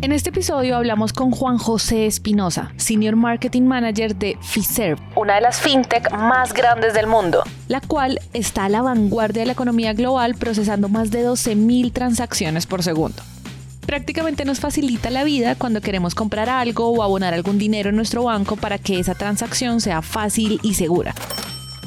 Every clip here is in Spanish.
En este episodio hablamos con Juan José Espinosa, Senior Marketing Manager de Fiserv, una de las fintech más grandes del mundo, la cual está a la vanguardia de la economía global procesando más de 12.000 transacciones por segundo. Prácticamente nos facilita la vida cuando queremos comprar algo o abonar algún dinero en nuestro banco para que esa transacción sea fácil y segura.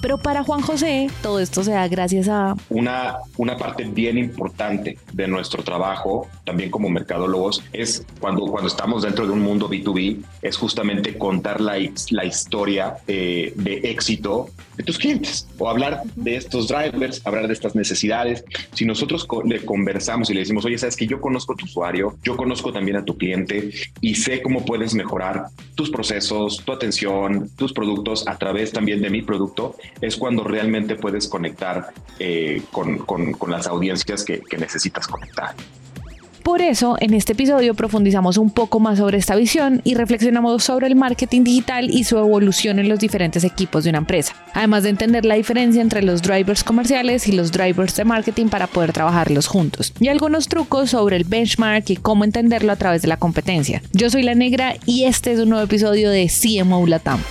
Pero para Juan José, todo esto se da gracias a... Una, una parte bien importante de nuestro trabajo, también como mercadólogos, es cuando, cuando estamos dentro de un mundo B2B, es justamente contar la, la historia eh, de éxito tus clientes o hablar de estos drivers, hablar de estas necesidades. Si nosotros le conversamos y le decimos, oye, sabes que yo conozco tu usuario, yo conozco también a tu cliente y sé cómo puedes mejorar tus procesos, tu atención, tus productos a través también de mi producto, es cuando realmente puedes conectar eh, con, con, las audiencias que, que necesitas conectar. Por eso, en este episodio profundizamos un poco más sobre esta visión y reflexionamos sobre el marketing digital y su evolución en los diferentes equipos de una empresa, además de entender la diferencia entre los drivers comerciales y los drivers de marketing para poder trabajarlos juntos, y algunos trucos sobre el benchmark y cómo entenderlo a través de la competencia. Yo soy La Negra y este es un nuevo episodio de CMO Latam.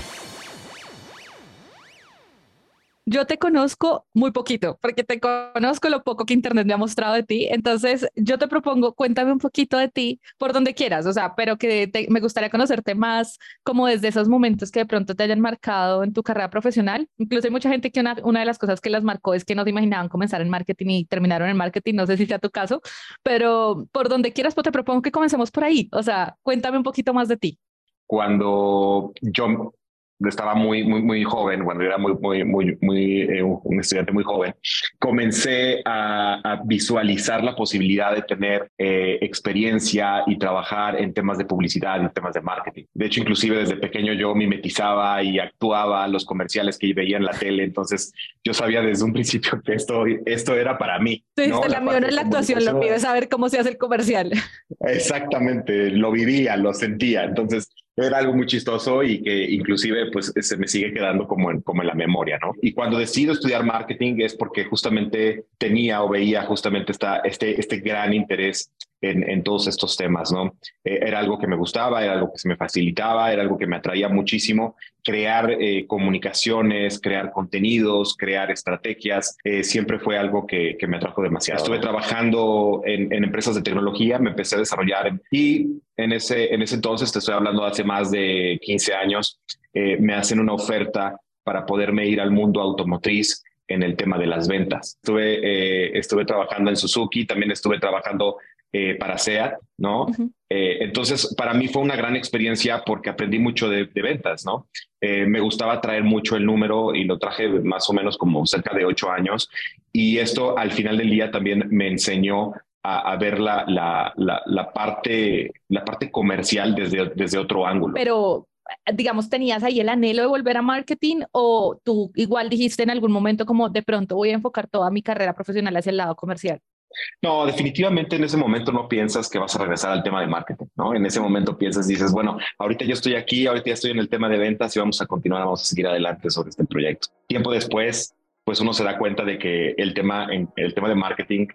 Yo te conozco muy poquito, porque te conozco lo poco que Internet me ha mostrado de ti. Entonces, yo te propongo, cuéntame un poquito de ti por donde quieras, o sea, pero que me gustaría conocerte más como desde esos momentos que de pronto te hayan marcado en tu carrera profesional. Incluso hay mucha gente que una, una de las cosas que las marcó es que no se imaginaban comenzar en marketing y terminaron en marketing. No sé si sea tu caso, pero por donde quieras, pues te propongo que comencemos por ahí. O sea, cuéntame un poquito más de ti. Cuando yo estaba muy, muy, muy joven, cuando era muy, muy, muy, muy eh, un estudiante muy joven, comencé a, visualizar la posibilidad de tener eh, experiencia y trabajar en temas de publicidad y temas de marketing. De hecho, inclusive desde pequeño yo mimetizaba y actuaba los comerciales que veía en la tele, entonces yo sabía desde un principio que esto, esto era para mí. Sí, ¿no? la, la en la actuación, lo mío es saber cómo se hace el comercial. Exactamente, lo vivía, lo sentía, entonces era algo muy chistoso y que inclusive pues se me sigue quedando como en, como en la memoria, ¿no? Y cuando decido estudiar marketing es porque justamente tenía o veía justamente esta, este, este gran interés en, todos estos temas, ¿no? Eh, era algo que me gustaba, era algo que se me facilitaba, era algo que me atraía muchísimo. Crear eh, comunicaciones, crear contenidos, crear estrategias, eh, siempre fue algo que, me atrajo demasiado. Estuve trabajando en, empresas de tecnología, me empecé a desarrollar y en ese, en ese entonces, te estoy hablando hace más de 15 años, me hacen una oferta para poderme ir al mundo automotriz en el tema de las ventas. Estuve, estuve trabajando en Suzuki, también estuve trabajando eh, para SEAT, ¿no? Eh, entonces, para mí fue una gran experiencia porque aprendí mucho de, ventas, ¿no? Eh, me gustaba traer mucho el número y lo traje más o menos como cerca de ocho años. Y esto al final del día también me enseñó a, ver la, la, la, parte, la parte comercial desde, desde otro ángulo. Pero, digamos, ¿tenías ahí el anhelo de volver a marketing o tú igual dijiste en algún momento como de pronto voy a enfocar toda mi carrera profesional hacia el lado comercial? No, definitivamente en ese momento no piensas que vas a regresar al tema de marketing, ¿no? En ese momento piensas, dices, bueno, ahorita yo estoy aquí, ahorita ya estoy en el tema de ventas y vamos a continuar, vamos a seguir adelante sobre este proyecto. Tiempo después, pues uno se da cuenta de que el tema, el tema de marketing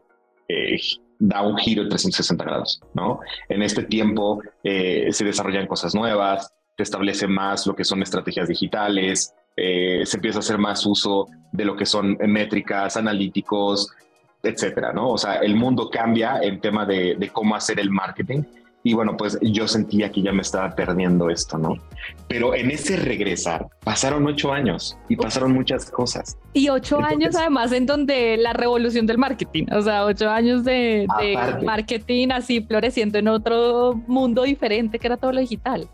eh, da un giro de 360 grados, ¿no? En este tiempo eh, se desarrollan cosas nuevas, se establece más lo que son estrategias digitales, eh, se empieza a hacer más uso de lo que son métricas, analíticos, etcétera, ¿no? O sea, el mundo cambia en tema de, cómo hacer el marketing. Y bueno, pues yo sentía que ya me estaba perdiendo esto, ¿no? Pero en ese regresar pasaron ocho años y pasaron muchas cosas. Y ocho años además en donde la revolución del marketing, o sea, ocho años de, de marketing así floreciendo en otro mundo diferente que era todo lo digital.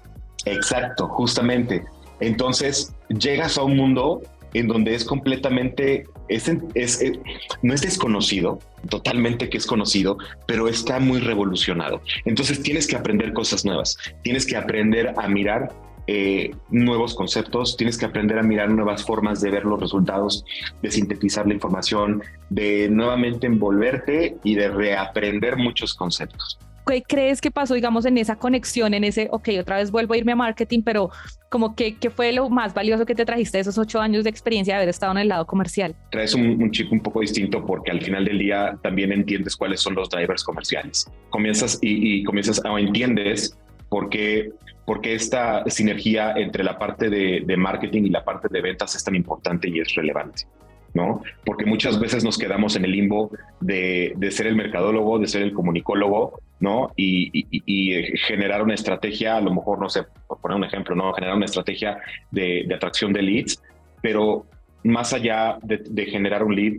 Exacto, justamente. Entonces llegas a un mundo en donde es completamente, es, eh, no es desconocido, totalmente que es conocido, pero está muy revolucionado. Entonces tienes que aprender cosas nuevas, tienes que aprender a mirar eh, nuevos conceptos, tienes que aprender a mirar nuevas formas de ver los resultados, de sintetizar la información, de nuevamente envolverte y de reaprender muchos conceptos. ¿Qué crees que pasó, digamos, en esa conexión, en ese, ok, otra vez vuelvo a irme a marketing, pero como que, ¿qué fue lo más valioso que te trajiste de esos ocho años de experiencia de haber estado en el lado comercial? Traes un, un chip un poco distinto porque al final del día también entiendes cuáles son los drivers comerciales. Comienzas y, y comienzas o entiendes por qué, porque esta sinergia entre la parte de, de marketing y la parte de ventas es tan importante y es relevante. ¿No? Porque muchas veces nos quedamos en el limbo de, de ser el mercadólogo, de ser el comunicólogo, ¿no? Y, y, generar una estrategia, a lo mejor, no sé, por poner un ejemplo, ¿no? Generar una estrategia de, de atracción de leads, pero más allá de, de, generar un lead,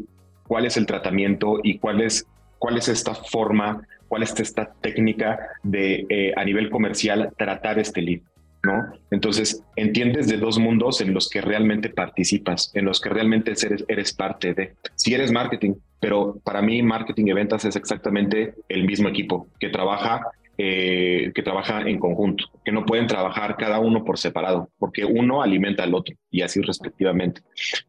¿cuál es el tratamiento y cuál es, cuál es esta forma, cuál es esta técnica de eh, a nivel comercial tratar este lead? ¿No? Entonces, entiendes de dos mundos en los que realmente participas, en los que realmente eres, parte de. Si eres marketing, pero para mí marketing y ventas es exactamente el mismo equipo que trabaja eh, que trabaja en conjunto, que no pueden trabajar cada uno por separado, porque uno alimenta al otro y así respectivamente.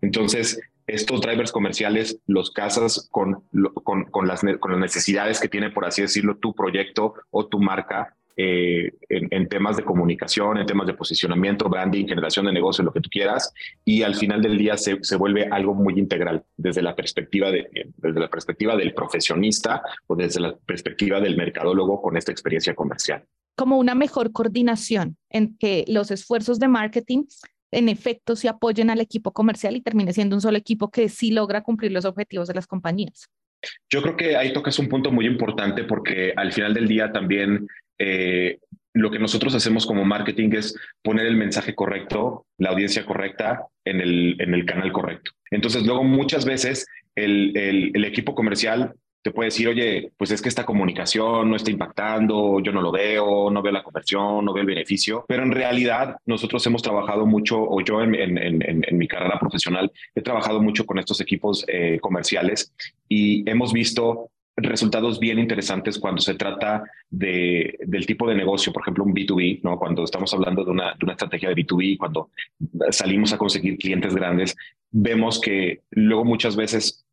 Entonces, estos drivers comerciales los casas con, con, las, con las necesidades que tiene, por así decirlo, tu proyecto o tu marca eh, en, en, temas de comunicación, en temas de posicionamiento, branding, generación de negocio, lo que tú quieras, y al final del día se, se vuelve algo muy integral desde la perspectiva de, desde la perspectiva del profesionista o desde la perspectiva del mercadólogo con esta experiencia comercial. Como una mejor coordinación en que los esfuerzos de marketing en efecto se apoyen al equipo comercial y termine siendo un solo equipo que sí logra cumplir los objetivos de las compañías. Yo creo que ahí tocas un punto muy importante porque al final del día también eh, lo que nosotros hacemos como marketing es poner el mensaje correcto, la audiencia correcta en el, en el canal correcto. Entonces, luego muchas veces el, el, el, equipo comercial te puede decir, oye, pues es que esta comunicación no está impactando, yo no lo veo, no veo la conversión, no veo el beneficio, pero en realidad nosotros hemos trabajado mucho, o yo en, en, en, en mi carrera profesional he trabajado mucho con estos equipos eh, comerciales y hemos visto resultados bien interesantes cuando se trata de, del tipo de negocio, por ejemplo, un B2B, ¿no? Cuando estamos hablando de una, de una estrategia de B2B, cuando salimos a conseguir clientes grandes, vemos que luego muchas veces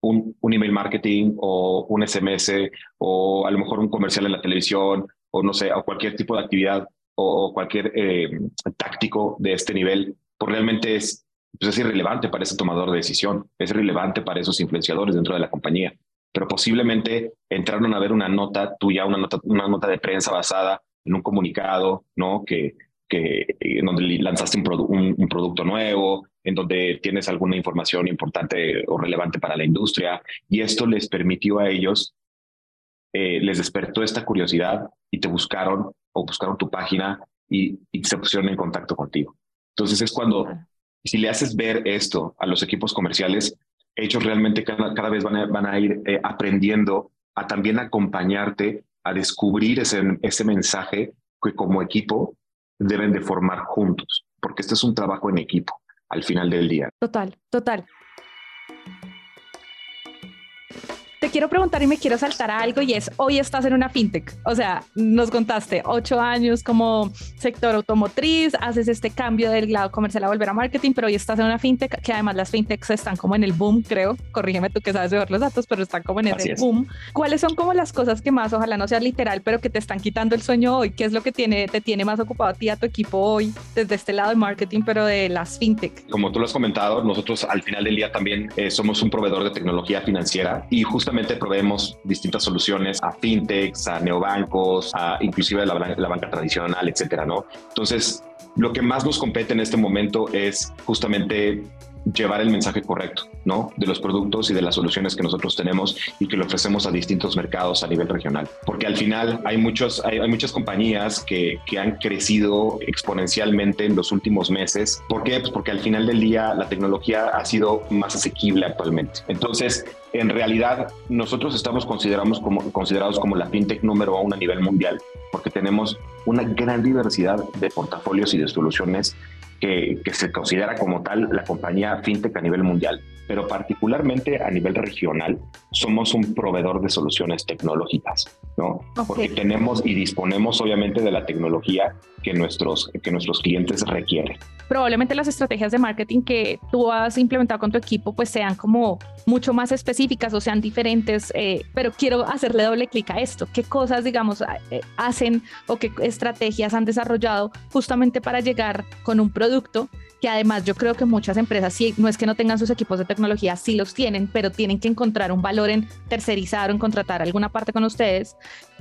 un, un email marketing o un SMS o a lo mejor un comercial en la televisión o no sé, o cualquier tipo de actividad o, o cualquier eh, táctico de este nivel, pues realmente es, pues es irrelevante para ese tomador de decisión, es relevante para esos influenciadores dentro de la compañía pero posiblemente entraron a ver una nota tuya, una nota, una nota de prensa basada en un comunicado, ¿no? Que, que en donde lanzaste un, produ un, un, producto nuevo, en donde tienes alguna información importante o relevante para la industria, y esto les permitió a ellos, eh, les despertó esta curiosidad y te buscaron o buscaron tu página y, y se pusieron en contacto contigo. Entonces es cuando, si le haces ver esto a los equipos comerciales, ellos realmente cada, cada vez van a, van a ir eh, aprendiendo a también acompañarte a descubrir ese, ese mensaje que como equipo deben de formar juntos, porque este es un trabajo en equipo al final del día. Total, total quiero preguntar y me quiero saltar a algo y es, hoy estás en una fintech, o sea, nos contaste ocho años como sector automotriz, haces este cambio del lado comercial a volver a marketing, pero hoy estás en una fintech, que además las fintechs están como en el boom, creo, corrígeme tú que sabes de ver los datos, pero están como en ese boom. ¿Cuáles son como las cosas que más, ojalá no sea literal, pero que te están quitando el sueño hoy? ¿Qué es lo que tiene, te tiene más ocupado a ti, a tu equipo hoy, desde este lado de marketing, pero de las fintech? Como tú lo has comentado, nosotros al final del día también eh, somos un proveedor de tecnología financiera y justamente proveemos distintas soluciones a fintechs, a neobancos, a inclusive la, la banca tradicional, etcétera, ¿no? Entonces, lo que más nos compete en este momento es justamente llevar el mensaje correcto, ¿no? De los productos y de las soluciones que nosotros tenemos y que le ofrecemos a distintos mercados a nivel regional. Porque al final hay, muchos, hay, hay muchas compañías que, que, han crecido exponencialmente en los últimos meses. ¿Por qué? Pues porque al final del día la tecnología ha sido más asequible actualmente. Entonces, en realidad, nosotros estamos considerados como, considerados como la fintech número uno a nivel mundial, porque tenemos una gran diversidad de portafolios y de soluciones que, se considera como tal la compañía fintech a nivel mundial, pero particularmente a nivel regional somos un proveedor de soluciones tecnológicas. ¿No? Porque tenemos y disponemos obviamente de la tecnología que nuestros, que nuestros clientes requieren. Probablemente las estrategias de marketing que tú has implementado con tu equipo pues sean como mucho más específicas o sean diferentes, eh, pero quiero hacerle doble clic a esto. ¿Qué cosas, digamos, eh, hacen o qué estrategias han desarrollado justamente para llegar con un producto que además yo creo que muchas empresas, sí, no es que no tengan sus equipos de tecnología, sí los tienen, pero tienen que encontrar un valor en tercerizar o en contratar alguna parte con ustedes.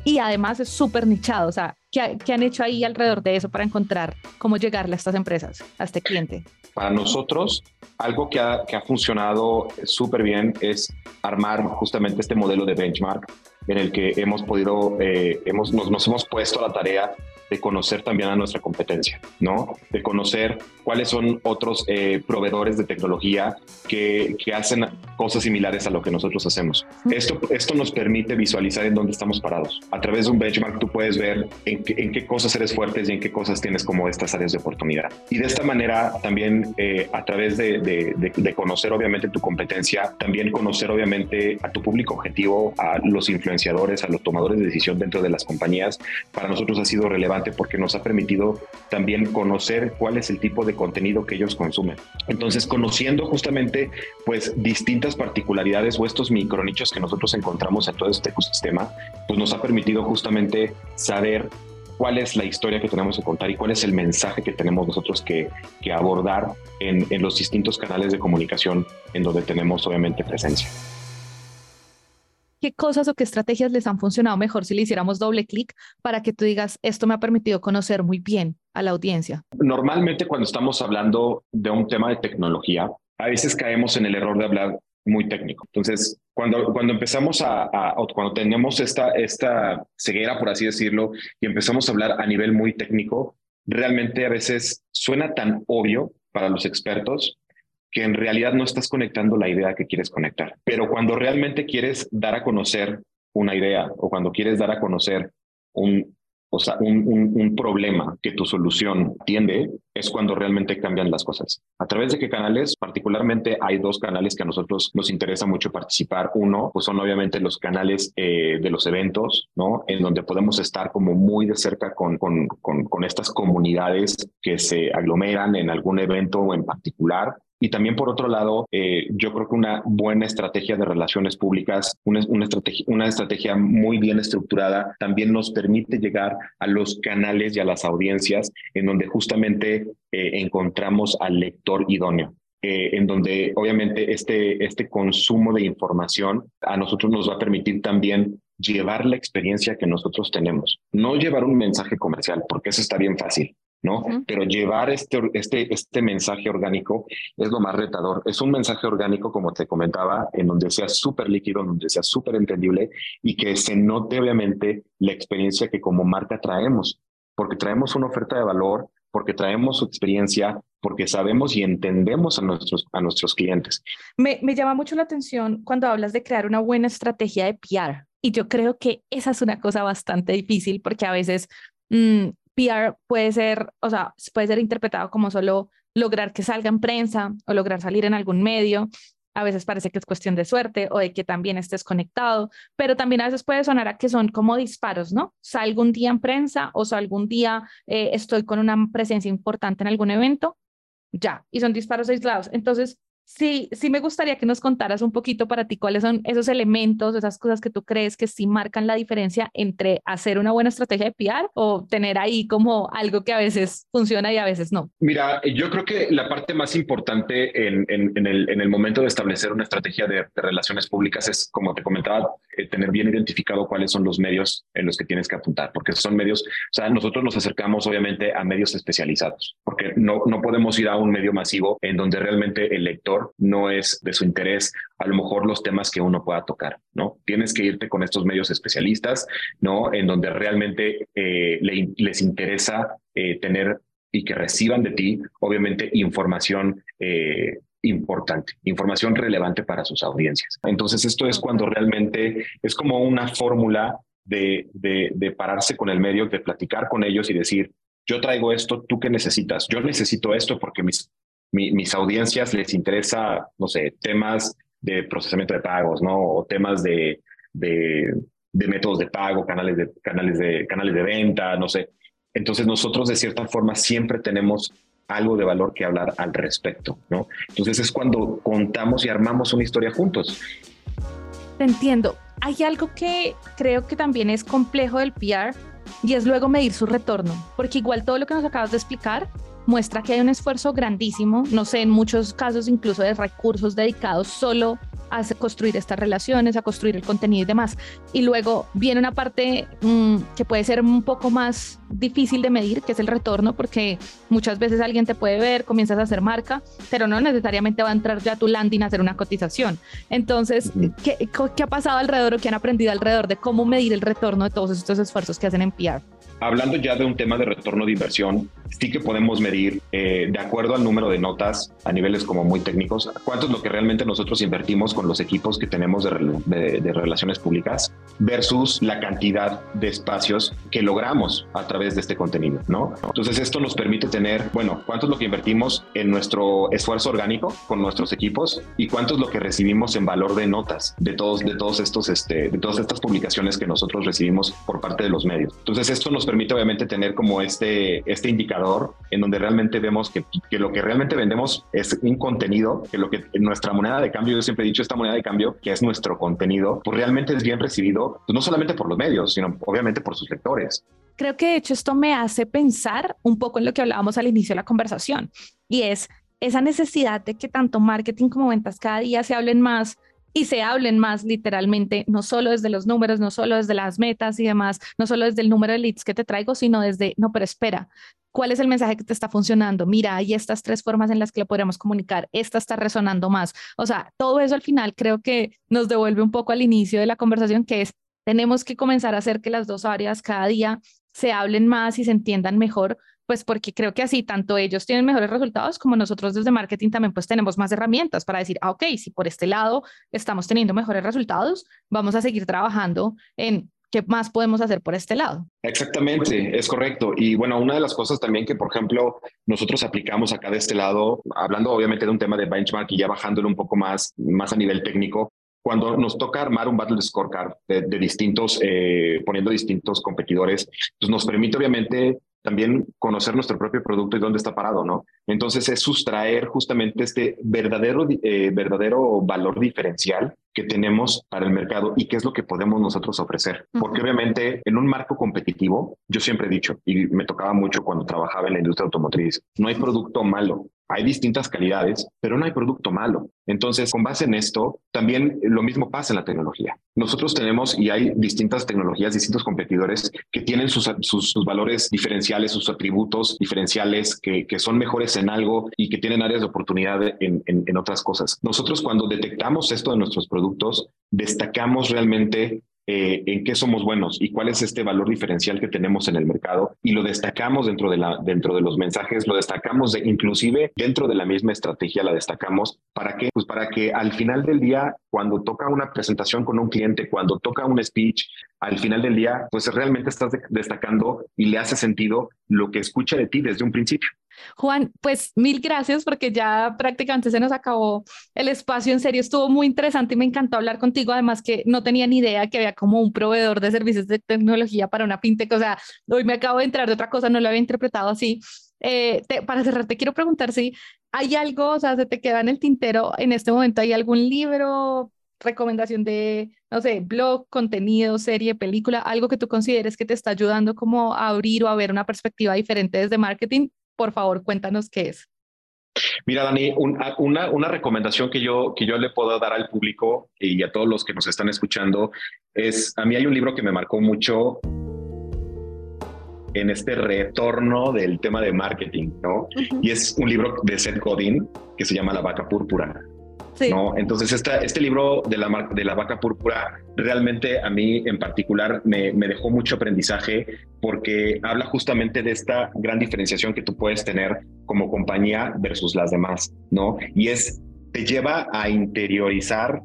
Y además es súper nichado, o sea, ¿qué, ¿qué, han hecho ahí alrededor de eso para encontrar cómo llegarle a estas empresas, a este cliente? Para nosotros, algo que ha, que ha funcionado súper bien es armar justamente este modelo de benchmark en el que hemos podido, eh, hemos, nos, nos hemos puesto a la tarea de conocer también a nuestra competencia, ¿no? De conocer cuáles son otros eh, proveedores de tecnología que, que, hacen cosas similares a lo que nosotros hacemos. Esto, esto nos permite visualizar en dónde estamos parados. A través de un benchmark tú puedes ver en qué, en qué cosas eres fuertes y en qué cosas tienes como estas áreas de oportunidad. Y de esta manera también eh, a través de, de, de, conocer obviamente tu competencia, también conocer obviamente a tu público objetivo, a los influenciadores, a los tomadores de decisión dentro de las compañías, para nosotros ha sido porque nos ha permitido también conocer cuál es el tipo de contenido que ellos consumen. Entonces, conociendo justamente pues distintas particularidades o estos micronichos que nosotros encontramos en todo este ecosistema, pues nos ha permitido justamente saber cuál es la historia que tenemos que contar y cuál es el mensaje que tenemos nosotros que, que abordar en, en los distintos canales de comunicación en donde tenemos obviamente presencia qué cosas o qué estrategias les han funcionado mejor si le hiciéramos doble clic para que tú digas, esto me ha permitido conocer muy bien a la audiencia? Normalmente cuando estamos hablando de un tema de tecnología, a veces caemos en el error de hablar muy técnico. Entonces, cuando, cuando empezamos a, cuando tenemos esta, esta ceguera, por así decirlo, y empezamos a hablar a nivel muy técnico, realmente a veces suena tan obvio para los expertos que en realidad no estás conectando la idea que quieres conectar. Pero cuando realmente quieres dar a conocer una idea o cuando quieres dar a conocer un, o sea, un, un, un, problema que tu solución atiende, es cuando realmente cambian las cosas. ¿A través de qué canales? Particularmente hay dos canales que a nosotros nos interesa mucho participar. Uno, pues son obviamente los canales eh, de los eventos, ¿no? En donde podemos estar como muy de cerca con, con, con, con estas comunidades que se aglomeran en algún evento en particular y también, por otro lado, eh, yo creo que una buena estrategia de relaciones públicas, una, una, estrategia, una estrategia muy bien estructurada, también nos permite llegar a los canales y a las audiencias en donde justamente eh, encontramos al lector idóneo. Eh, en donde obviamente este, este consumo de información a nosotros nos va a permitir también llevar la experiencia que nosotros tenemos, no llevar un mensaje comercial, porque eso está bien fácil, ¿no? Pero llevar este, este, este mensaje orgánico es lo más retador. Es un mensaje orgánico, como te comentaba, en donde sea súper líquido, en donde sea súper entendible y que se note obviamente la experiencia que como marca traemos, porque traemos una oferta de valor, porque traemos su experiencia, porque sabemos y entendemos a nuestros, a nuestros clientes. Me, me llama mucho la atención cuando hablas de crear una buena estrategia de PR. Y yo creo que esa es una cosa bastante difícil porque a veces mmm, PR puede ser, o sea, puede ser interpretado como solo lograr que salga en prensa o lograr salir en algún medio. A veces parece que es cuestión de suerte o de que también estés conectado, pero también a veces puede sonar a que son como disparos, ¿no? Salgo un día en prensa o salgo un día, eh, estoy con una presencia importante en algún evento, ya, y son disparos aislados. Entonces, Sí, sí me gustaría que nos contaras un poquito para ti cuáles son esos elementos, esas cosas que tú crees que sí marcan la diferencia entre hacer una buena estrategia de PR o tener ahí como algo que a veces funciona y a veces no. Mira, yo creo que la parte más importante en, en, en, el, en el, momento de establecer una estrategia de, de relaciones públicas es, como te comentaba, eh, tener bien identificado cuáles son los medios en los que tienes que apuntar, porque son medios, o sea, nosotros nos acercamos obviamente a medios especializados, porque no, no podemos ir a un medio masivo en donde realmente el lector no es de su interés a lo mejor los temas que uno pueda tocar, ¿no? Tienes que irte con estos medios especialistas, ¿no? En donde realmente eh, le, les interesa eh, tener y que reciban de ti, obviamente, información eh, importante, información relevante para sus audiencias. Entonces, esto es cuando realmente es como una fórmula de, de, de pararse con el medio, de platicar con ellos y decir, yo traigo esto, ¿tú qué necesitas? Yo necesito esto porque mis mi, mis audiencias les interesa, no sé, temas de procesamiento de pagos, ¿no? O temas de, de de métodos de pago, canales de, canales de, canales de venta, no sé. Entonces nosotros de cierta forma siempre tenemos algo de valor que hablar al respecto, ¿no? Entonces es cuando contamos y armamos una historia juntos. Te entiendo. Hay algo que creo que también es complejo del PR y es luego medir su retorno, porque igual todo lo que nos acabas de explicar muestra que hay un esfuerzo grandísimo, no sé, en muchos casos incluso de recursos dedicados solo a construir estas relaciones, a construir el contenido y demás. Y luego viene una parte mm, que puede ser un poco más difícil de medir, que es el retorno, porque muchas veces alguien te puede ver, comienzas a hacer marca, pero no necesariamente va a entrar ya a tu landing a hacer una cotización. Entonces, ¿qué, ¿qué ha pasado alrededor o qué han aprendido alrededor de cómo medir el retorno de todos estos esfuerzos que hacen en PR? Hablando ya de un tema de retorno de inversión, sí que podemos medir, eh, de acuerdo al número de notas a niveles como muy técnicos, cuánto es lo que realmente nosotros invertimos con los equipos que tenemos de, de, relaciones públicas versus la cantidad de espacios que logramos a través de este contenido, ¿no? Entonces esto nos permite tener, bueno, cuánto es lo que invertimos en nuestro esfuerzo orgánico con nuestros equipos y cuánto es lo que recibimos en valor de notas de todos, de todos estos, este, de todas estas publicaciones que nosotros recibimos por parte de los medios. Entonces esto nos permite obviamente tener como este, este indicador en donde realmente vemos que, que, lo que realmente vendemos es un contenido, que lo que nuestra moneda de cambio, yo siempre he dicho, esta moneda de cambio, que es nuestro contenido, pues realmente es bien recibido, no solamente por los medios, sino obviamente por sus lectores. Creo que de hecho esto me hace pensar un poco en lo que hablábamos al inicio de la conversación, y es esa necesidad de que tanto marketing como ventas cada día se hablen más y se hablen más literalmente, no solo desde los números, no solo desde las metas y demás, no solo desde el número de leads que te traigo, sino desde, no, pero espera, ¿cuál es el mensaje que te está funcionando? Mira, hay estas tres formas en las que lo podemos comunicar, esta está resonando más. O sea, todo eso al final creo que nos devuelve un poco al inicio de la conversación, que es, tenemos que comenzar a hacer que las dos áreas cada día se hablen más y se entiendan mejor, pues porque creo que así tanto ellos tienen mejores resultados como nosotros desde marketing también pues tenemos más herramientas para decir, ah, ok, si por este lado estamos teniendo mejores resultados, vamos a seguir trabajando en qué más podemos hacer por este lado. Exactamente, es correcto. Y bueno, una de las cosas también que, por ejemplo, nosotros aplicamos acá de este lado, hablando obviamente de un tema de benchmark y ya bajándolo un poco más, más a nivel técnico, cuando nos toca armar un battle scorecard de, de distintos, eh, poniendo distintos competidores, pues nos permite obviamente también conocer nuestro propio producto y dónde está parado, ¿no? Entonces es sustraer justamente este verdadero, eh, verdadero valor diferencial que tenemos para el mercado y qué es lo que podemos nosotros ofrecer. Porque obviamente en un marco competitivo, yo siempre he dicho, y me tocaba mucho cuando trabajaba en la industria automotriz, no hay producto malo, hay distintas calidades, pero no hay producto malo. Entonces, con base en esto, también lo mismo pasa en la tecnología. Nosotros tenemos y hay distintas tecnologías, distintos competidores que tienen sus, sus, valores diferenciales, sus atributos diferenciales, que, que, son mejores en algo y que tienen áreas de oportunidad en, en, en otras cosas. Nosotros cuando detectamos esto de nuestros productos, destacamos realmente eh, en qué somos buenos y cuál es este valor diferencial que tenemos en el mercado y lo destacamos dentro de, la, dentro de los mensajes, lo destacamos de, inclusive dentro de la misma estrategia, la destacamos. ¿Para qué? Pues para que al final del día, cuando toca una presentación con un cliente, cuando toca un speech, al final del día, pues realmente estás destacando y le hace sentido lo que escucha de ti desde un principio. Juan, pues mil gracias porque ya prácticamente se nos acabó el espacio. En serio, estuvo muy interesante y me encantó hablar contigo. Además que no tenía ni idea que había como un proveedor de servicios de tecnología para una fintech. O sea, hoy me acabo de entrar de otra cosa, no lo había interpretado así. Eh, para cerrar, te quiero preguntar si hay algo, o sea, se te queda en el tintero en este momento, ¿hay algún libro, recomendación de, no sé, blog, contenido, serie, película, algo que tú consideres que te está ayudando como a abrir o a ver una perspectiva diferente desde marketing? Por favor, cuéntanos qué es. Mira, Dani, una, una recomendación que yo, que yo le puedo dar al público y a todos los que nos están escuchando es, a mí hay un libro que me marcó mucho en este retorno del tema de marketing, ¿no? Y es un libro de Seth Godin que se llama La vaca púrpura. ¿No? Entonces, esta, este libro de la, de la vaca púrpura realmente a mí en particular me, me, dejó mucho aprendizaje porque habla justamente de esta gran diferenciación que tú puedes tener como compañía versus las demás, ¿no? Y es, te lleva a interiorizar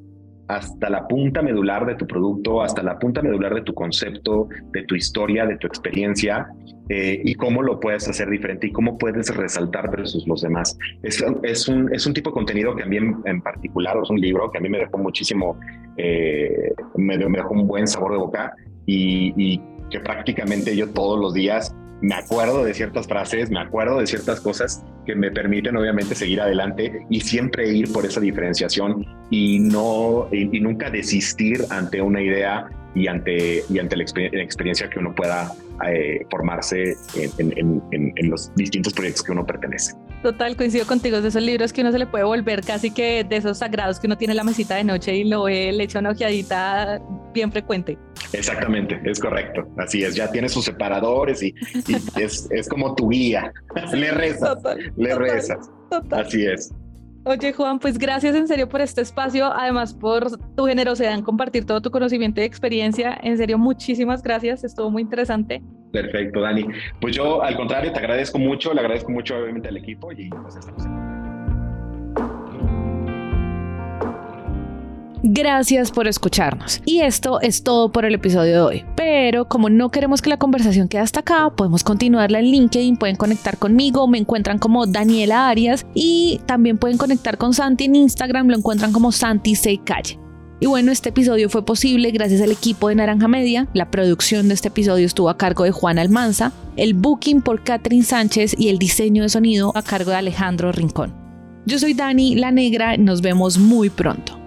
hasta la punta medular de tu producto, hasta la punta medular de tu concepto, de tu historia, de tu experiencia eh, y cómo lo puedes hacer diferente y cómo puedes resaltar versus los demás. Es, es, un, es un tipo de contenido que a mí en, particular, es un libro que a mí me dejó muchísimo, eh, me, me, dejó un buen sabor de boca y que prácticamente yo todos los días me acuerdo de ciertas frases, me acuerdo de ciertas cosas que me permiten obviamente seguir adelante y siempre ir por esa diferenciación y no y, nunca desistir ante una idea y ante y ante la, experiencia que uno pueda eh, formarse en, en, los distintos proyectos que uno pertenece. Total, coincido contigo, de esos libros que uno se le puede volver casi que de esos sagrados que uno tiene en la mesita de noche y lo ve, le echa una ojeadita bien frecuente. Exactamente, es correcto. Así es, ya tiene sus separadores y, es, es, como tu guía. le rezas, le rezas. Así es. Oye Juan, pues gracias en serio por este espacio, además por tu generosidad en compartir todo tu conocimiento y experiencia. En serio, muchísimas gracias, estuvo muy interesante. Perfecto, Dani. Pues yo al contrario, te agradezco mucho, le agradezco mucho obviamente al equipo y pues estamos Gracias por escucharnos. Y esto es todo por el episodio de hoy. Pero como no queremos que la conversación quede hasta acá, podemos continuarla en LinkedIn, pueden conectar conmigo, me encuentran como Daniela Arias y también pueden conectar con Santi en Instagram, lo encuentran como Santi Se Calle. Y bueno, este episodio fue posible gracias al equipo de Naranja Media. La producción de este episodio estuvo a cargo de Juan Almanza, el booking por Catherine Sánchez y el diseño de sonido a cargo de Alejandro Rincón. Yo soy Dani La Negra, nos vemos muy pronto.